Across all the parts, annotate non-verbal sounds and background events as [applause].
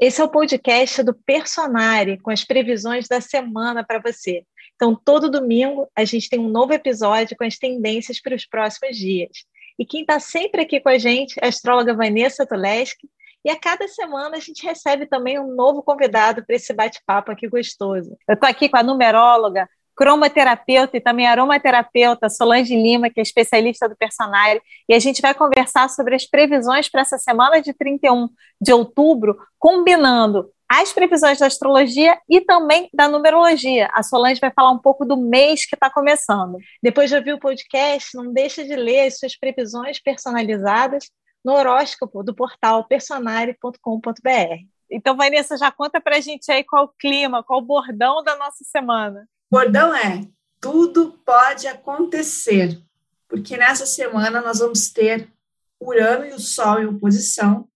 Esse é o podcast do Personare, com as previsões da semana para você. Então, todo domingo a gente tem um novo episódio com as tendências para os próximos dias. E quem está sempre aqui com a gente é a astróloga Vanessa Tuleski. E a cada semana a gente recebe também um novo convidado para esse bate-papo aqui gostoso. Eu estou aqui com a numeróloga cromoterapeuta e também aromaterapeuta Solange Lima, que é especialista do personagem, e a gente vai conversar sobre as previsões para essa semana de 31 de outubro, combinando as previsões da astrologia e também da numerologia. A Solange vai falar um pouco do mês que está começando. Depois de ouvir o podcast, não deixa de ler as suas previsões personalizadas no horóscopo do portal personare.com.br. Então, Vanessa, já conta para a gente aí qual o clima, qual o bordão da nossa semana bordão é: tudo pode acontecer, porque nessa semana nós vamos ter Urano e o Sol em oposição,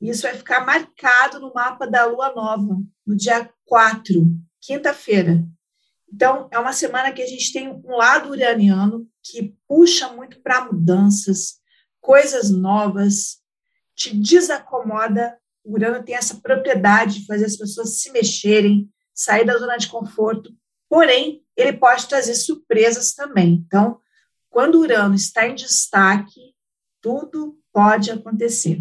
e isso vai ficar marcado no mapa da Lua Nova, no dia 4, quinta-feira. Então, é uma semana que a gente tem um lado uraniano que puxa muito para mudanças, coisas novas, te desacomoda. O Urano tem essa propriedade de fazer as pessoas se mexerem, sair da zona de conforto Porém, ele pode trazer surpresas também. Então, quando Urano está em destaque, tudo pode acontecer.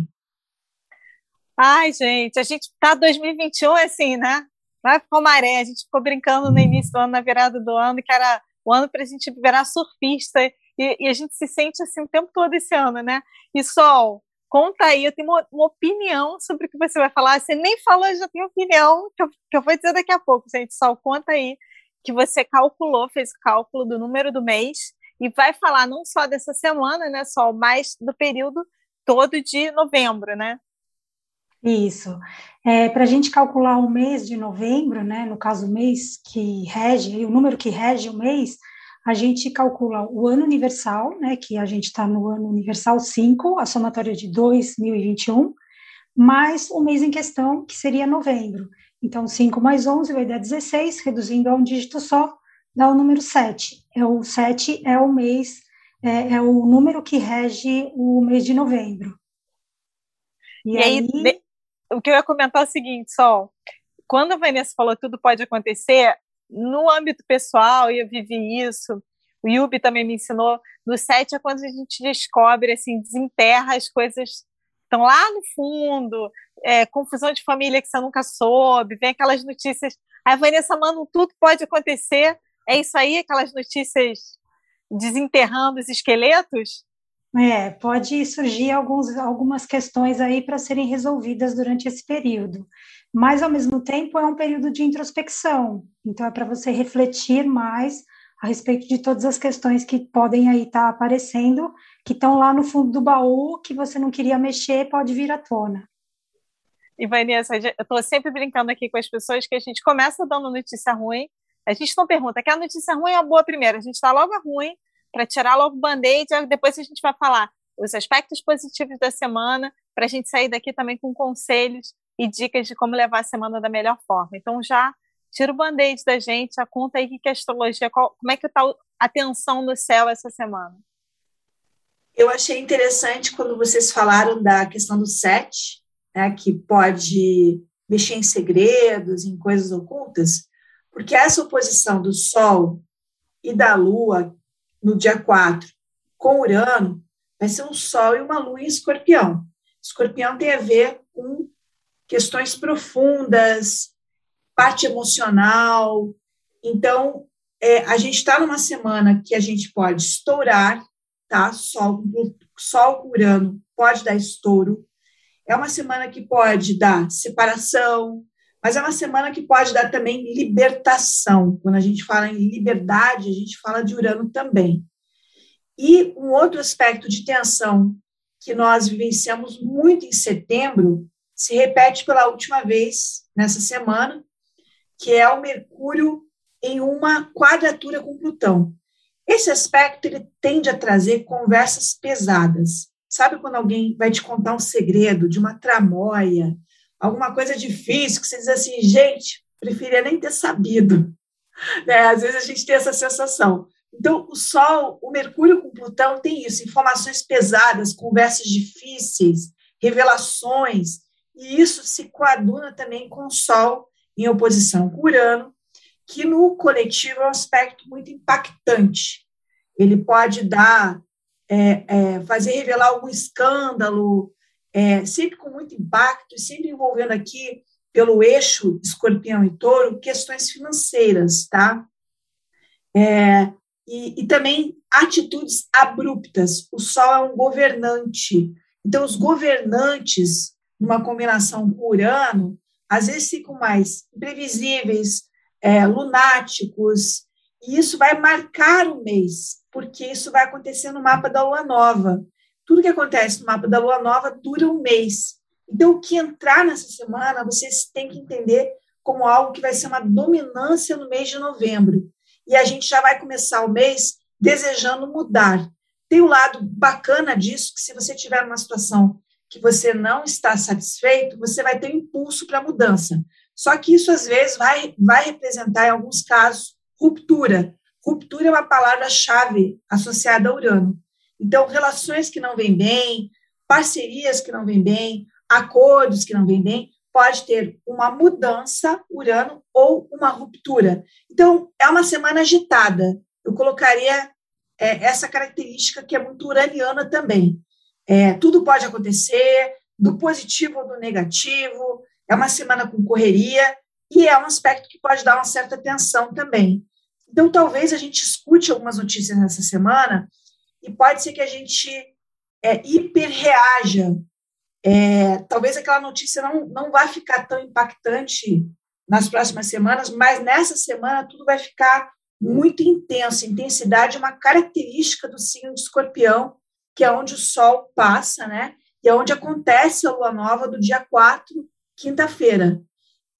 Ai, gente, a gente tá 2021 assim, né? Vai ficar maré. A gente ficou brincando no início do ano, na virada do ano, que era o ano para a gente virar surfista. E, e, a gente se sente assim o tempo todo esse ano, né? E Sol, conta aí, eu tenho uma, uma, opinião sobre o que você vai falar. Você nem falou, eu já tenho opinião, que eu, que eu vou dizer daqui a pouco, gente. Sol, conta aí que você calculou, fez o cálculo do número do mês e vai falar não só dessa semana, né, só, mas do período todo de novembro, né? Isso. É, Para a gente calcular o mês de novembro, né, no caso o mês que rege, o número que rege o mês, a gente calcula o ano universal, né, que a gente está no ano universal 5, a somatória de 2021, mais o mês em questão, que seria novembro. Então, 5 mais 11 vai dar 16, reduzindo a um dígito só, dá o número 7. É o 7 é o mês, é, é o número que rege o mês de novembro. E, e aí, aí, o que eu ia comentar é o seguinte, Sol, quando a Vanessa falou tudo pode acontecer, no âmbito pessoal, eu vivi isso, o Yubi também me ensinou, no 7 é quando a gente descobre, assim, desenterra as coisas estão lá no fundo, é, confusão de família que você nunca soube, vem aquelas notícias. A Vanessa manda tudo pode acontecer. É isso aí, aquelas notícias desenterrando os esqueletos? É, pode surgir alguns, algumas questões aí para serem resolvidas durante esse período. Mas, ao mesmo tempo, é um período de introspecção. Então, é para você refletir mais a respeito de todas as questões que podem aí estar tá aparecendo, que estão lá no fundo do baú, que você não queria mexer, pode vir à tona. E Vanessa, eu estou sempre brincando aqui com as pessoas que a gente começa dando notícia ruim, a gente não pergunta, quer a notícia ruim ou a boa primeiro? A gente está logo a ruim, para tirar logo o band-aid, depois a gente vai falar os aspectos positivos da semana, para a gente sair daqui também com conselhos e dicas de como levar a semana da melhor forma. Então já tira o band-aid da gente, a conta aí que é astrologia, qual, como é que está a tensão no céu essa semana? Eu achei interessante quando vocês falaram da questão do sete, né, que pode mexer em segredos, em coisas ocultas, porque essa oposição do Sol e da Lua no dia 4 com Urano vai ser um Sol e uma Lua em Escorpião. Escorpião tem a ver com questões profundas, parte emocional. Então, é, a gente está numa semana que a gente pode estourar, tá? Sol, sol com Urano pode dar estouro. É uma semana que pode dar separação, mas é uma semana que pode dar também libertação. Quando a gente fala em liberdade, a gente fala de Urano também. E um outro aspecto de tensão que nós vivenciamos muito em setembro se repete pela última vez nessa semana, que é o Mercúrio em uma quadratura com Plutão. Esse aspecto ele tende a trazer conversas pesadas. Sabe quando alguém vai te contar um segredo de uma tramóia, alguma coisa difícil que você diz assim, gente, preferia nem ter sabido. [laughs] Né? Às vezes a gente tem essa sensação. Então, o Sol, o Mercúrio com Plutão tem isso, informações pesadas, conversas difíceis, revelações. e isso se coaduna também com o Sol em oposição com Urano, que no coletivo é um aspecto muito impactante. Ele pode dar, é, é, fazer revelar algum escândalo, é, sempre com muito impacto, sempre envolvendo aqui, pelo eixo escorpião e touro, questões financeiras, tá? É, e, e também atitudes abruptas. O Sol é um governante. Então, os governantes, numa combinação com Urano, às vezes ficam mais imprevisíveis, é, lunáticos, e isso vai marcar o mês, porque isso vai acontecer no mapa da lua nova. Tudo que acontece no mapa da lua nova dura um mês. Então, o que entrar nessa semana, vocês têm que entender como algo que vai ser uma dominância no mês de novembro. E a gente já vai começar o mês desejando mudar. Tem o um lado bacana disso, que se você tiver uma situação que você não está satisfeito, você vai ter um impulso para mudança. Só que isso, às vezes, vai, vai representar, em alguns casos, ruptura. Ruptura é uma palavra-chave associada a Urano. Então, relações que não vêm bem, parcerias que não vêm bem, acordos que não vêm bem, pode ter uma mudança, Urano, ou uma ruptura. Então, é uma semana agitada. Eu colocaria é, essa característica que é muito uraniana também. É, tudo pode acontecer, do positivo ou do negativo, é uma semana com correria, e é um aspecto que pode dar uma certa tensão também. Então, talvez a gente escute algumas notícias nessa semana, e pode ser que a gente é, hiperreaja. É, talvez aquela notícia não, não vá ficar tão impactante nas próximas semanas, mas nessa semana tudo vai ficar muito intenso. Intensidade é uma característica do signo de escorpião, que é onde o Sol passa, né? E é onde acontece a lua nova do dia 4, quinta-feira.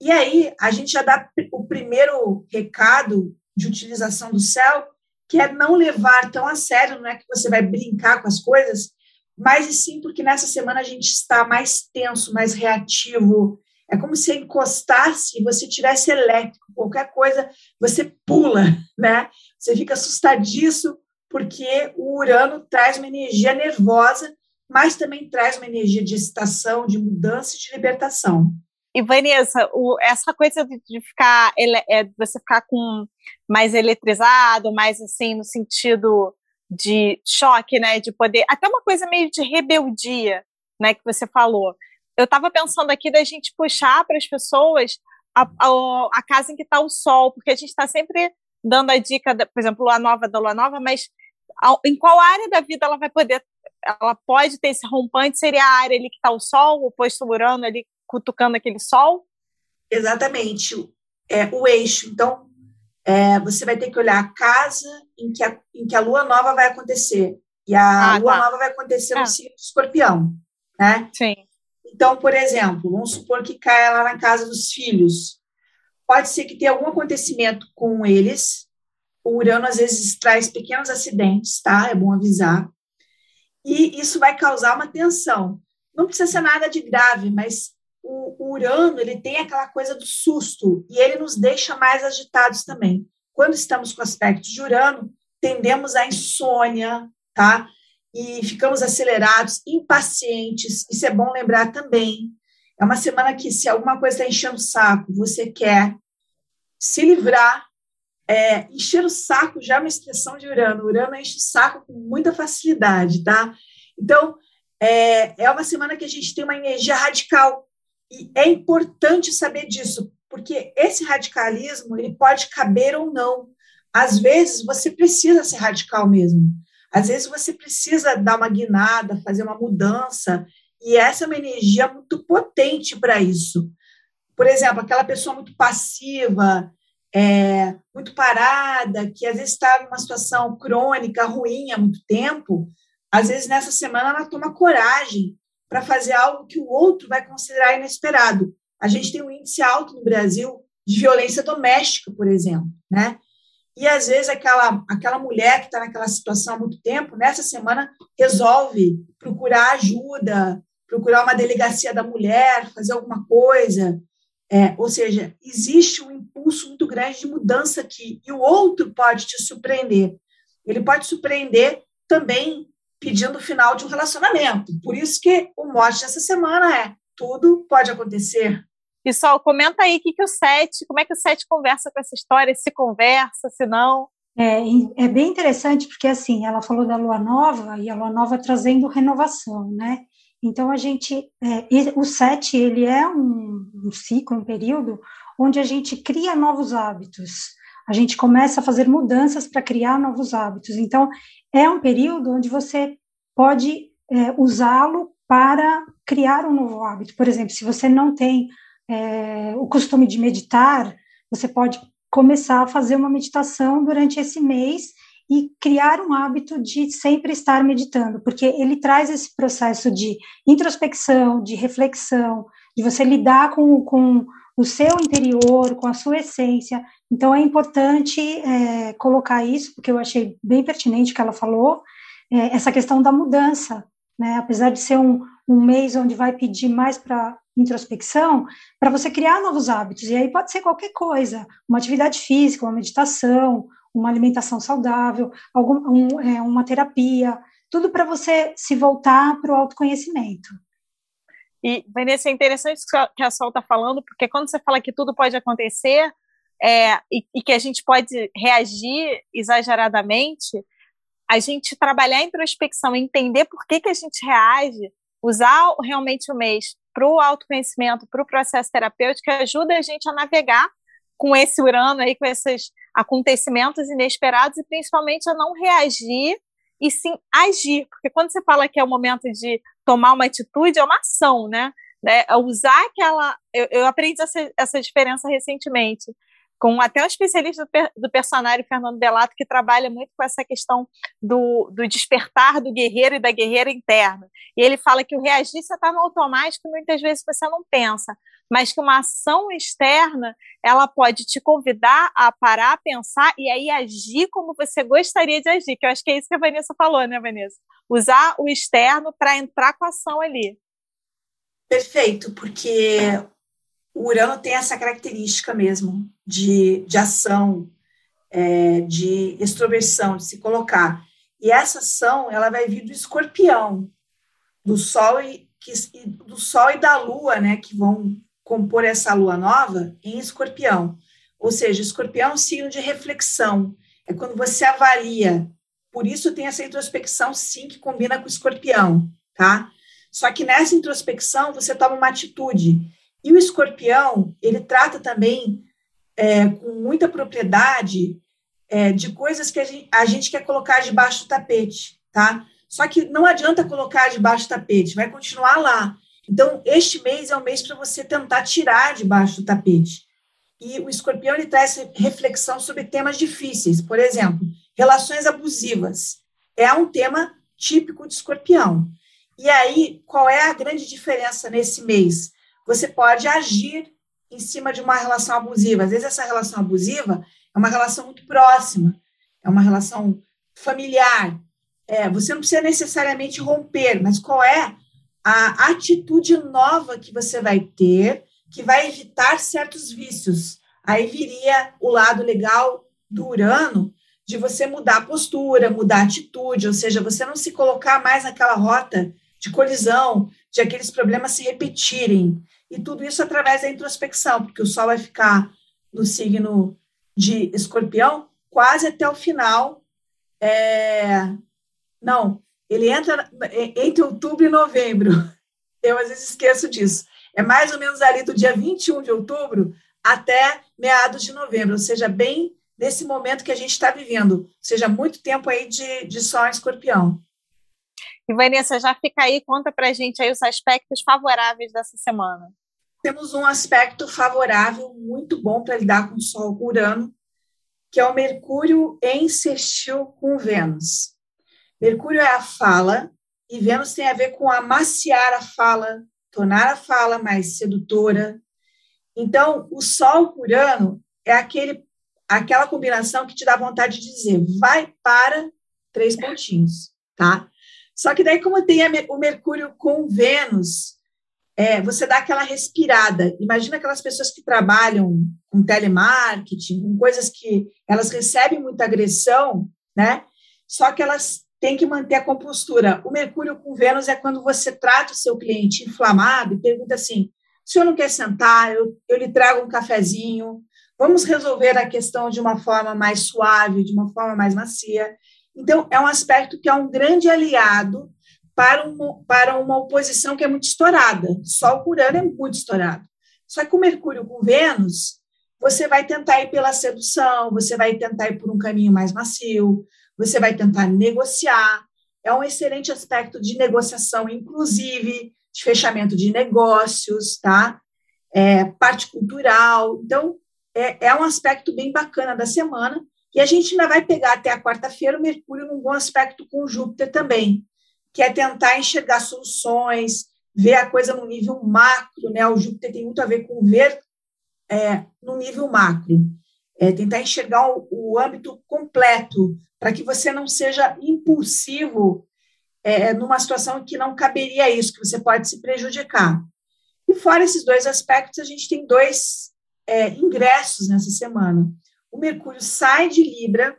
E aí, a gente já dá o primeiro recado de utilização do céu, que é não levar tão a sério, não é que você vai brincar com as coisas, mas e sim porque nessa semana a gente está mais tenso, mais reativo. É como se encostasse e você tivesse elétrico, qualquer coisa, você pula, né? Você fica assustadiço porque o Urano traz uma energia nervosa, mas também traz uma energia de excitação, de mudança e de libertação. E Vanessa, o, essa coisa de, de ficar, ele, é, você ficar com mais eletrizado, mais assim no sentido de choque, né, de poder, até uma coisa meio de rebeldia, né, que você falou. Eu estava pensando aqui da gente puxar para as pessoas a, a, a, casa em que está o sol, porque a gente está sempre dando a dica, da, por exemplo, lua nova da lua nova, mas a, em qual área da vida ela vai poder, ela pode ter esse rompante? Seria a área ali que está o sol, o posto Urano ali cutucando aquele sol? Exatamente, é o eixo. Então, é, você vai ter que olhar a casa em que a, em que a lua nova vai acontecer. E a ah, lua tá. nova vai acontecer no é. signo de escorpião, né? Sim. Então, por exemplo, vamos supor que caia lá na casa dos filhos. Pode ser que tenha algum acontecimento com eles. O Urano, às vezes, traz pequenos acidentes, tá? É bom avisar. E isso vai causar uma tensão. Não precisa ser nada de grave, mas o, Urano ele tem aquela coisa do susto e ele nos deixa mais agitados também. Quando estamos com aspectos de Urano, tendemos à insônia, tá? E ficamos acelerados, impacientes. Isso é bom lembrar também. É uma semana que, se alguma coisa está enchendo o saco, você quer se livrar. É, encher o saco já é uma expressão de Urano. Urano enche o saco com muita facilidade, tá? Então, é, é uma semana que a gente tem uma energia radical. E é importante saber disso, porque esse radicalismo ele pode caber ou não. Às vezes você precisa ser radical mesmo. Às vezes você precisa dar uma guinada, fazer uma mudança, e essa é uma energia muito potente para isso. Por exemplo, aquela pessoa muito passiva, é, muito parada, que às vezes está numa situação crônica, ruim há muito tempo, às vezes nessa semana ela toma coragem para fazer algo que o outro vai considerar inesperado. A gente tem um índice alto no Brasil de violência doméstica, por exemplo, né? E às vezes aquela aquela mulher que está naquela situação há muito tempo, nessa semana resolve procurar ajuda, procurar uma delegacia da mulher, fazer alguma coisa. É, ou seja, existe um impulso muito grande de mudança aqui e o outro pode te surpreender. Ele pode surpreender também pedindo o final de um relacionamento. Por isso que o mote dessa semana é tudo pode acontecer. Pessoal, comenta aí o que, que o Sete, como é que o Sete conversa com essa história, se conversa, se não. É, é bem interessante porque assim, ela falou da lua nova e a lua nova trazendo renovação, né? Então a gente, é, o sete ele é um, um ciclo, um período onde a gente cria novos hábitos. A gente começa a fazer mudanças para criar novos hábitos. Então é um período onde você pode é, usá-lo para criar um novo hábito. Por exemplo, se você não tem é, o costume de meditar, você pode começar a fazer uma meditação durante esse mês e criar um hábito de sempre estar meditando, porque ele traz esse processo de introspecção, de reflexão, de você lidar com, com o seu interior, com a sua essência. Então, é importante é, colocar isso, porque eu achei bem pertinente que ela falou, é, essa questão da mudança. Né? Apesar de ser um, um mês onde vai pedir mais para introspecção, para você criar novos hábitos. E aí pode ser qualquer coisa, uma atividade física, uma meditação, uma alimentação saudável, algum, um, é, uma terapia, tudo para você se voltar para o autoconhecimento. E, Vanessa, é interessante que a Sol está falando, porque quando você fala que tudo pode acontecer é, e, e, que a gente pode reagir exageradamente, a gente trabalhar a introspecção, entender por que, que a gente reage, usar realmente o mês para o autoconhecimento, para o processo terapêutico, ajuda a gente a navegar com esse Urano aí, com esses acontecimentos inesperados e principalmente a não reagir e sim agir, porque quando você fala que é o momento de tomar uma atitude, é uma ação, né? É usar aquela. Eu, eu aprendi essa, essa diferença recentemente com até um especialista do, do personagem, Fernando Delato, que trabalha muito com essa questão do, do despertar do guerreiro e da guerreira interna. E ele fala que o reagir você está no automático, muitas vezes você não pensa, mas que uma ação externa ela pode te convidar a parar, pensar e aí agir como você gostaria de agir, que eu acho que é isso que a Vanessa falou, né, Vanessa? Usar o externo para entrar com a ação ali. Perfeito, porque o Urano tem essa característica mesmo de, de ação, é, de extroversão, de se colocar. E essa ação ela vai vir do escorpião, do Sol e, que, do Sol e da Lua, né, que vão compor essa Lua nova em escorpião. Ou seja, escorpião é um signo de reflexão, é quando você avalia. Por isso tem essa introspecção, sim, que combina com o escorpião, tá? Só que nessa introspecção você toma uma atitude. E o escorpião, ele trata também é, com muita propriedade é, de coisas que a gente, a gente quer colocar debaixo do tapete, tá? Só que não adianta colocar debaixo do tapete, vai continuar lá. Então, este mês é um mês para você tentar tirar debaixo do tapete. E o escorpião ele traz reflexão sobre temas difíceis, por exemplo, relações abusivas. É um tema típico de escorpião. E aí, qual é a grande diferença nesse mês? você pode agir em cima de uma relação abusiva. Às vezes, essa relação abusiva é uma relação muito próxima, é uma relação familiar. É, você não precisa necessariamente romper, mas qual é a atitude nova que você vai ter que vai evitar certos vícios? Aí viria o lado legal do Urano de você mudar a postura, mudar a atitude, ou seja, você não se colocar mais naquela rota de colisão, de aqueles problemas se repetirem. E tudo isso através da introspecção, porque o Sol vai ficar no signo de escorpião quase até o final. É... Não, ele entra entre outubro e novembro. [laughs] Eu às vezes esqueço disso. É mais ou menos ali do dia 21 de outubro até meados de novembro, ou seja, bem nesse momento que a gente está vivendo, ou seja, muito tempo aí de, de Sol em escorpião. E Vanessa, já fica aí, conta pra gente aí os aspectos favoráveis dessa semana temos um aspecto favorável muito bom para lidar com o Sol com Urano, que é o Mercúrio em sextil com Vênus. Mercúrio é a fala e Vênus tem a ver com amaciar a fala, tornar a fala mais sedutora. Então, o Sol com Urano é aquele, aquela combinação que te dá vontade de dizer, vai para três pontinhos, tá? Só que daí, como tem o Mercúrio com Vênus, é, você dá aquela respirada. Imagina aquelas pessoas que trabalham com telemarketing, com coisas que elas recebem muita agressão, né? Só que elas tem que manter a compostura. O Mercúrio com Vênus é quando você trata o seu cliente inflamado e pergunta assim: o senhor não quer sentar? Eu, eu lhe trago um cafezinho. Vamos resolver a questão de uma forma mais suave, de uma forma mais macia. Então, é um aspecto que é um grande aliado para uma, para uma oposição que é muito estourada. Sol por ano é muito estourado. Só que o Mercúrio com Vênus, você vai tentar ir pela sedução, você vai tentar ir por um caminho mais macio, você vai tentar negociar. É um excelente aspecto de negociação, inclusive de fechamento de negócios, tá? É, parte cultural. Então, é, é um aspecto bem bacana da semana. E a gente ainda vai pegar até a quarta-feira o Mercúrio num bom aspecto com Júpiter também, que é tentar enxergar soluções, ver a coisa no nível macro, né? O Júpiter tem muito a ver com ver é, no nível macro, é tentar enxergar o, o âmbito completo, para que você não seja impulsivo é, numa situação que não caberia isso, que você pode se prejudicar. E fora esses dois aspectos, a gente tem dois é, ingressos nessa semana. O Mercúrio sai de Libra,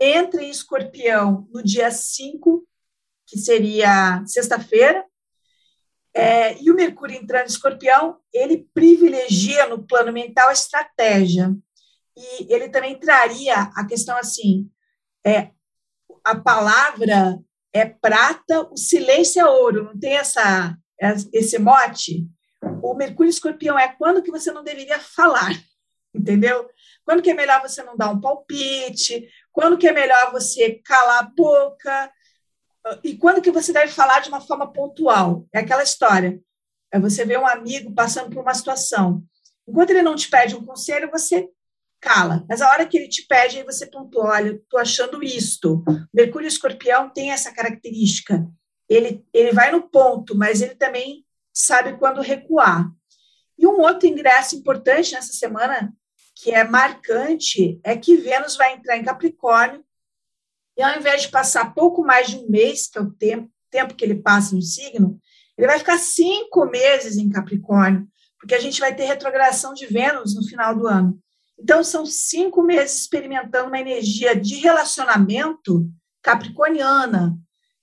entra em Escorpião no dia 5, que seria sexta-feira, é, e o Mercúrio entrando em Escorpião, ele privilegia no plano mental a estratégia. E ele também traria a questão assim: é, a palavra é prata, o silêncio é ouro, não tem essa, esse mote? O Mercúrio Escorpião é quando que você não deveria falar, [laughs] entendeu? Quando que é melhor você não dar um palpite, quando que é melhor você calar a boca, e quando que você deve falar de uma forma pontual? É aquela história. É você ver um amigo passando por uma situação. Enquanto ele não te pede um conselho, você cala. Mas a hora que ele te pede, aí você pontua, olha, estou achando isto. Mercúrio Escorpião tem essa característica. Ele, ele vai no ponto, mas ele também sabe quando recuar. E um outro ingresso importante nessa semana, que é marcante, é que Vênus vai entrar em Capricórnio e ao invés de passar pouco mais de um mês, que é o tempo, tempo que ele passa no signo, ele vai ficar cinco meses em Capricórnio, porque a gente vai ter retrogradação de Vênus no final do ano. Então, são cinco meses experimentando uma energia de relacionamento capricorniana.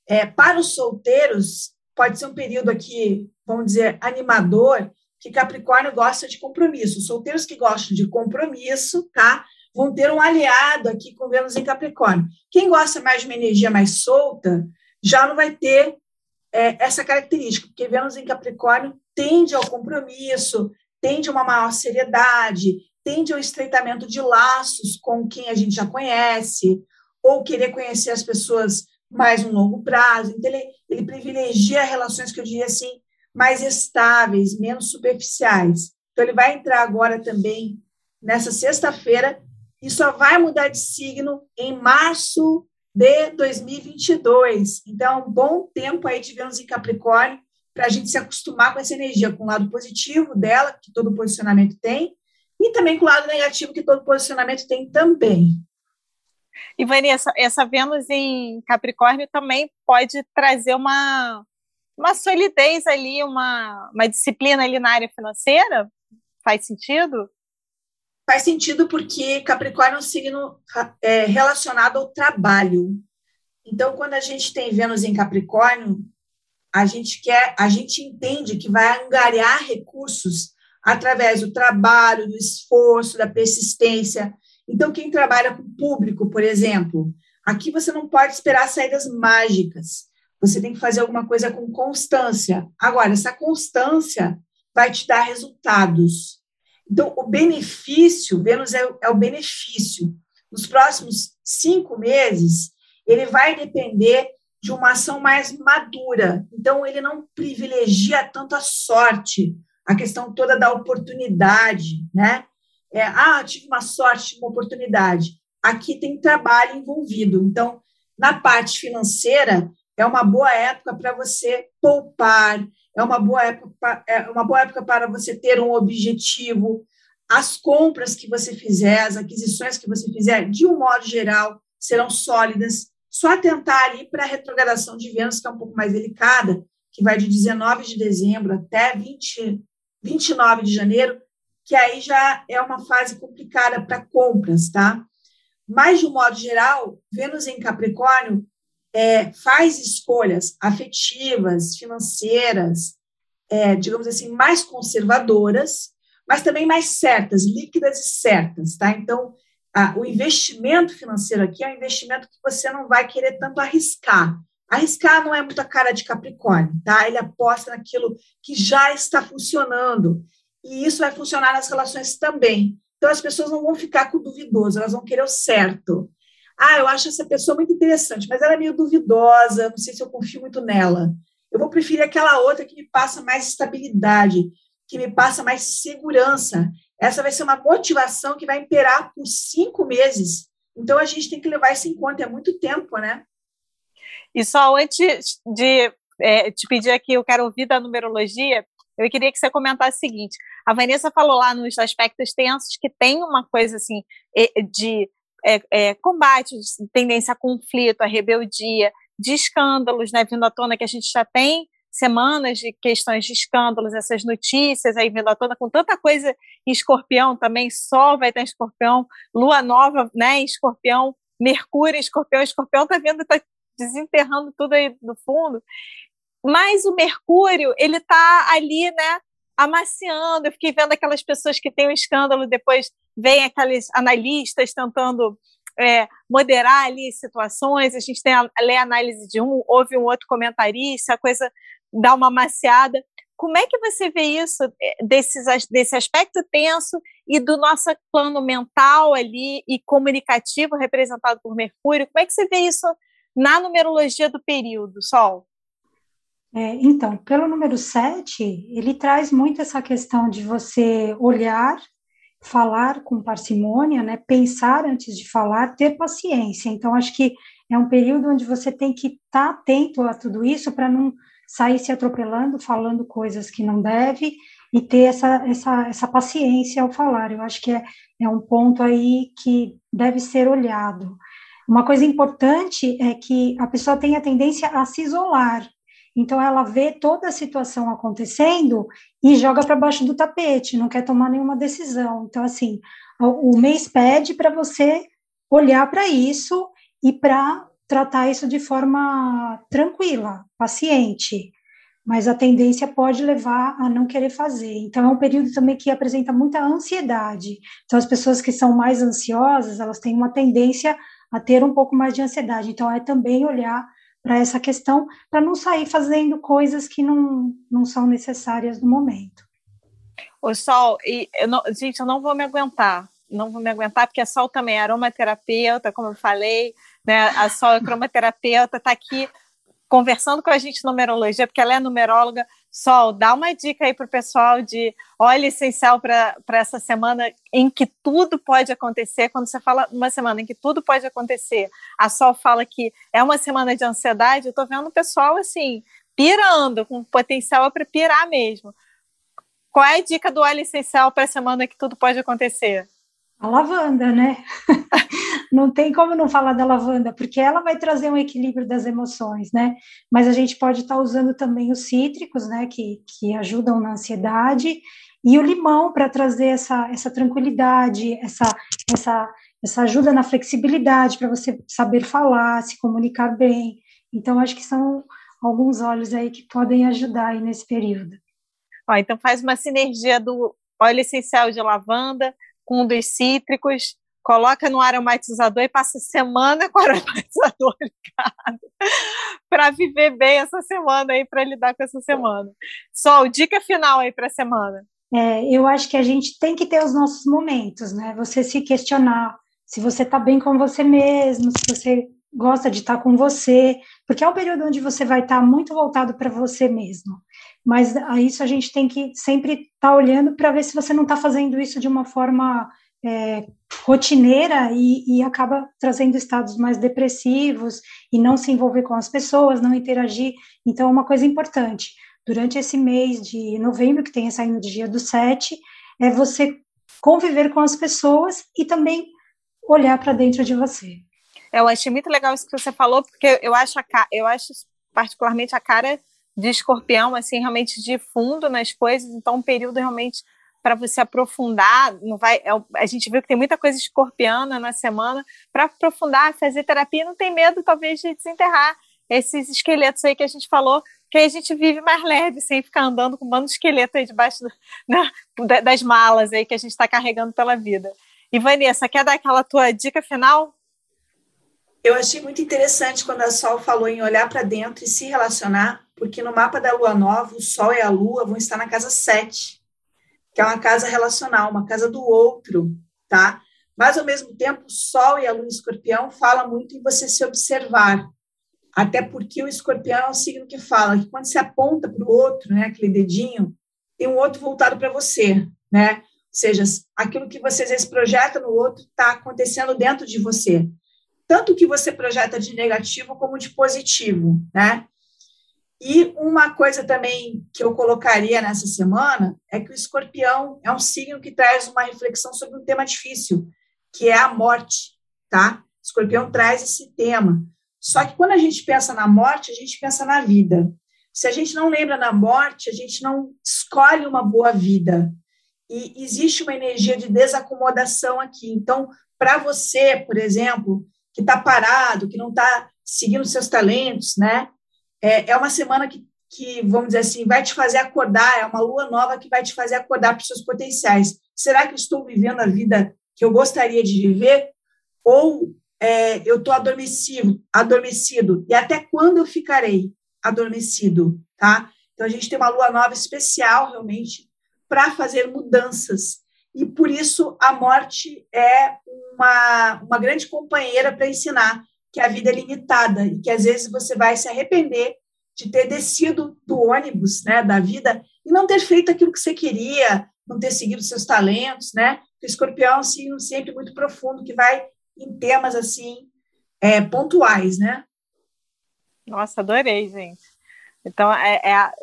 É, para os solteiros, pode ser um período aqui, vamos dizer, animador, que Capricórnio gosta de compromisso. Os solteiros que gostam de compromisso, tá? vão ter um aliado aqui com Vênus em Capricórnio. Quem gosta mais de uma energia mais solta já não vai ter é, essa característica, porque Vênus em Capricórnio tende ao compromisso, tende a uma maior seriedade, tende ao estreitamento de laços com quem a gente já conhece, ou querer conhecer as pessoas mais um longo prazo. Então, ele, ele privilegia relações que eu diria assim, mais estáveis, menos superficiais. Então, ele vai entrar agora também, nessa sexta-feira, e só vai mudar de signo em março de 2022. Então, um bom tempo aí de Vênus em Capricórnio para a gente se acostumar com essa energia, com o lado positivo dela, que todo posicionamento tem, e também com o lado negativo, que todo posicionamento tem também. [laughs] E, Vanessa, essa Vênus em Capricórnio também pode trazer uma, uma solidez ali, uma, uma disciplina ali na área financeira? Faz sentido? Faz sentido porque Capricórnio é um signo é, relacionado ao trabalho. Então, quando a gente tem Vênus em Capricórnio, a gente quer, a gente entende que vai angariar recursos através do trabalho, do esforço, da persistência. Então, quem trabalha com público, por exemplo, aqui você não pode esperar saídas mágicas. Você tem que fazer alguma coisa com constância. Agora, essa constância vai te dar resultados. Então, o benefício, Vênus é, é o benefício. Nos próximos cinco meses, ele vai depender de uma ação mais madura. Então, ele não privilegia tanto a sorte, a questão toda da oportunidade, né? É, ah, tive uma sorte, uma oportunidade. Aqui tem trabalho envolvido. Então, na parte financeira, é uma boa época para você poupar, é uma boa época, é uma boa época para você ter um objetivo. As compras que você fizer, as aquisições que você fizer, de um modo geral, serão sólidas. Só atentar ali para a retrogradação de Vênus, que é um pouco mais delicada, que vai de 19 de dezembro até 20, 29 de janeiro, que aí já é uma fase complicada para compras, tá? Mas, de um modo geral, Vênus em Capricórnio é, faz escolhas afetivas, financeiras, é, digamos assim, mais conservadoras, mas também mais certas, líquidas e certas, tá? Então, a, o investimento financeiro aqui é um investimento que você não vai querer tanto arriscar. Arriscar não é muita cara de Capricórnio, tá? Ele aposta naquilo que já está funcionando. E isso vai funcionar nas relações também. Então, as pessoas não vão ficar com o duvidoso, elas vão querer o certo. Ah, eu acho essa pessoa muito interessante, mas ela é meio duvidosa, não sei se eu confio muito nela. Eu vou preferir aquela outra que me passa mais estabilidade, que me passa mais segurança. Essa vai ser uma motivação que vai imperar por cinco meses. Então, a gente tem que levar isso em conta, é muito tempo, né? E só antes de é, te pedir aqui, eu quero ouvir da numerologia, eu queria que você comentasse o seguinte: a Vanessa falou lá nos aspectos tensos que tem uma coisa assim de é, é, combate, de tendência a conflito, a rebeldia, de escândalos, né, vindo à tona que a gente já tem semanas de questões de escândalos, essas notícias aí vindo à tona, com tanta coisa em escorpião também, Sol vai estar em escorpião, Lua Nova né, escorpião, Mercúrio em escorpião, escorpião está vindo, está desenterrando tudo aí do fundo. Mas o Mercúrio, ele está ali, né, amaciando. Eu fiquei vendo aquelas pessoas que têm um escândalo, depois vem aqueles analistas tentando é, moderar ali situações. A gente tem a, a análise de um, houve um outro comentarista, a coisa dá uma maciada. Como é que você vê isso, é, desses, desse aspecto tenso e do nosso plano mental ali e comunicativo representado por Mercúrio? Como é que você vê isso na numerologia do período, Sol? É, então, pelo número 7, ele traz muito essa questão de você olhar, falar com parcimônia, né, pensar antes de falar, ter paciência. Então, acho que é um período onde você tem que estar tá atento a tudo isso para não sair se atropelando, falando coisas que não deve e ter essa, essa, essa paciência ao falar. Eu acho que é, é um ponto aí que deve ser olhado. Uma coisa importante é que a pessoa tem a tendência a se isolar. Então, ela vê toda a situação acontecendo e joga para baixo do tapete, não quer tomar nenhuma decisão. Então, assim, o, mês pede para você olhar para isso e para tratar isso de forma tranquila, paciente. Mas a tendência pode levar a não querer fazer. Então, é um período também que apresenta muita ansiedade. Então, as pessoas que são mais ansiosas, elas têm uma tendência a ter um pouco mais de ansiedade. Então, é também olhar para essa questão, para não sair fazendo coisas que não, não são necessárias no momento. O Sol, e eu não, gente, eu não vou me aguentar, não vou me aguentar, porque a Sol também é aromaterapeuta, como eu falei, né? A Sol é [laughs] cromoterapeuta, está aqui conversando com a gente numerologia, porque ela é numeróloga. Sol, dá uma dica aí para o pessoal de óleo essencial para essa semana em que tudo pode acontecer. Quando você fala uma semana em que tudo pode acontecer, a Sol fala que é uma semana de ansiedade. Eu estou vendo o pessoal assim, pirando, com potencial para pirar mesmo. Qual é a dica do óleo essencial para a semana que tudo pode acontecer? A lavanda, né? [laughs] não tem como não falar da lavanda, porque ela vai trazer um equilíbrio das emoções, né? Mas a gente pode estar usando também os cítricos, né, que, que ajudam na ansiedade, e o limão para trazer essa, essa tranquilidade, essa, essa, essa ajuda na flexibilidade, para você saber falar, se comunicar bem. Então, acho que são alguns olhos aí que podem ajudar aí nesse período. Ó, então, faz uma sinergia do óleo essencial de lavanda com um dos cítricos, coloca no aromatizador e passa semana [laughs] com o aromatizador ligado [laughs] para viver bem essa semana aí, para lidar com essa semana. Sol, dica final aí para a semana. É, eu acho que a gente tem que ter os nossos momentos, né? Você se questionar se você está bem com você mesmo, se você gosta de estar tá com você, porque é um período onde você vai estar tá muito voltado para você mesmo. Mas a isso a gente tem que sempre estar tá olhando para ver se você não está fazendo isso de uma forma é, rotineira e, e, acaba trazendo estados mais depressivos e não se envolver com as pessoas, não interagir. Então, é uma coisa importante. Durante esse mês de novembro, que tem essa energia do 7, é você conviver com as pessoas e também olhar para dentro de você. Eu achei muito legal isso que você falou, porque eu acho, a, eu acho particularmente a cara de escorpião, assim, realmente de fundo nas coisas, então um período realmente para você aprofundar, não vai, é, a gente viu que tem muita coisa escorpiana na semana, para aprofundar, fazer terapia, não tem medo talvez de desenterrar esses esqueletos aí que a gente falou, que aí a gente vive mais leve, sem ficar andando com um bando de esqueleto aí debaixo [laughs] né, das malas aí que a gente está carregando pela vida. E Vanessa, quer dar aquela tua dica final? Eu achei muito interessante quando a Sol falou em olhar para dentro e se relacionar, porque no mapa da lua nova, o Sol e a Lua vão estar na casa 7 que é uma casa relacional, uma casa do outro, tá? Mas, ao mesmo tempo, o Sol e a Lua Escorpião fala muito em você se observar, até porque o escorpião é um signo que fala que quando você aponta para o outro, né, aquele dedinho, tem um outro voltado para você, né? Ou seja, aquilo que você às vezes projeta no outro está acontecendo dentro de você. Tanto que você projeta de negativo como de positivo, né? E uma coisa também que eu colocaria nessa semana é que o escorpião é um signo que traz uma reflexão sobre um tema difícil, que é a morte, tá? O escorpião traz esse tema. Só que quando a gente pensa na morte, a gente pensa na vida. Se a gente não lembra na morte, a gente não escolhe uma boa vida. E existe uma energia de desacomodação aqui. Então, para você, por exemplo, que está parado, que não está seguindo seus talentos, né? É, é uma semana que, que, vamos dizer assim, vai te fazer acordar, é uma lua nova que vai te fazer acordar para os seus potenciais. Será que eu estou vivendo a vida que eu gostaria de viver? Ou é, eu estou adormecido, adormecido? E até quando eu ficarei adormecido? Tá? Então, a gente tem uma lua nova especial, realmente, para fazer mudanças. E por isso a morte é uma, uma grande companheira para ensinar que a vida é limitada e que às vezes você vai se arrepender de ter descido do ônibus, né, da vida e não ter feito aquilo que você queria, não ter seguido seus talentos, né? O escorpião assim, sempre muito profundo que vai em temas assim é, pontuais, né? Nossa, adorei, gente. Então, é, é a,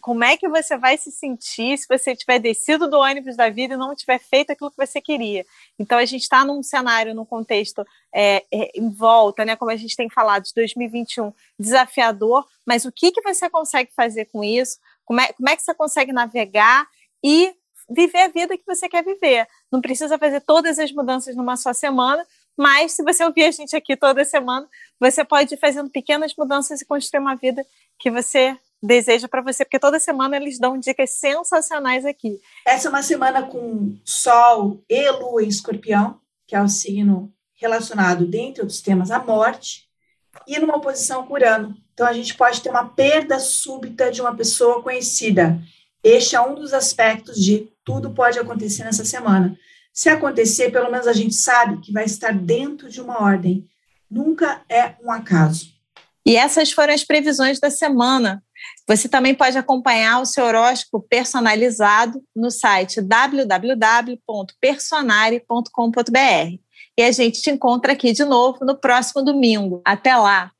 como é que você vai se sentir se você tiver descido do ônibus da vida e não tiver feito aquilo que você queria? Então, a gente está num cenário, num contexto é, é, em volta, né, como a gente tem falado, de 2021, desafiador, mas o que, que você consegue fazer com isso? Como é, como é que você consegue navegar e viver a vida que você quer viver? Não precisa fazer todas as mudanças numa só semana, mas se você ouvir a gente aqui toda semana, você pode ir fazendo pequenas mudanças e construir uma vida que você deseja para você, porque toda semana eles dão dicas sensacionais aqui. Essa é uma semana com Sol e Lua em Escorpião, que é o signo relacionado, dentre outros temas, à morte, e numa oposição com Urano. Então, a gente pode ter uma perda súbita de uma pessoa conhecida. Este é um dos aspectos de tudo pode acontecer nessa semana. Se acontecer, pelo menos a gente sabe que vai estar dentro de uma ordem. Nunca é um acaso. E essas foram as previsões da semana. Você também pode acompanhar o seu horóscopo personalizado no site www.personare.com.br. E a gente te encontra aqui de novo no próximo domingo. Até lá!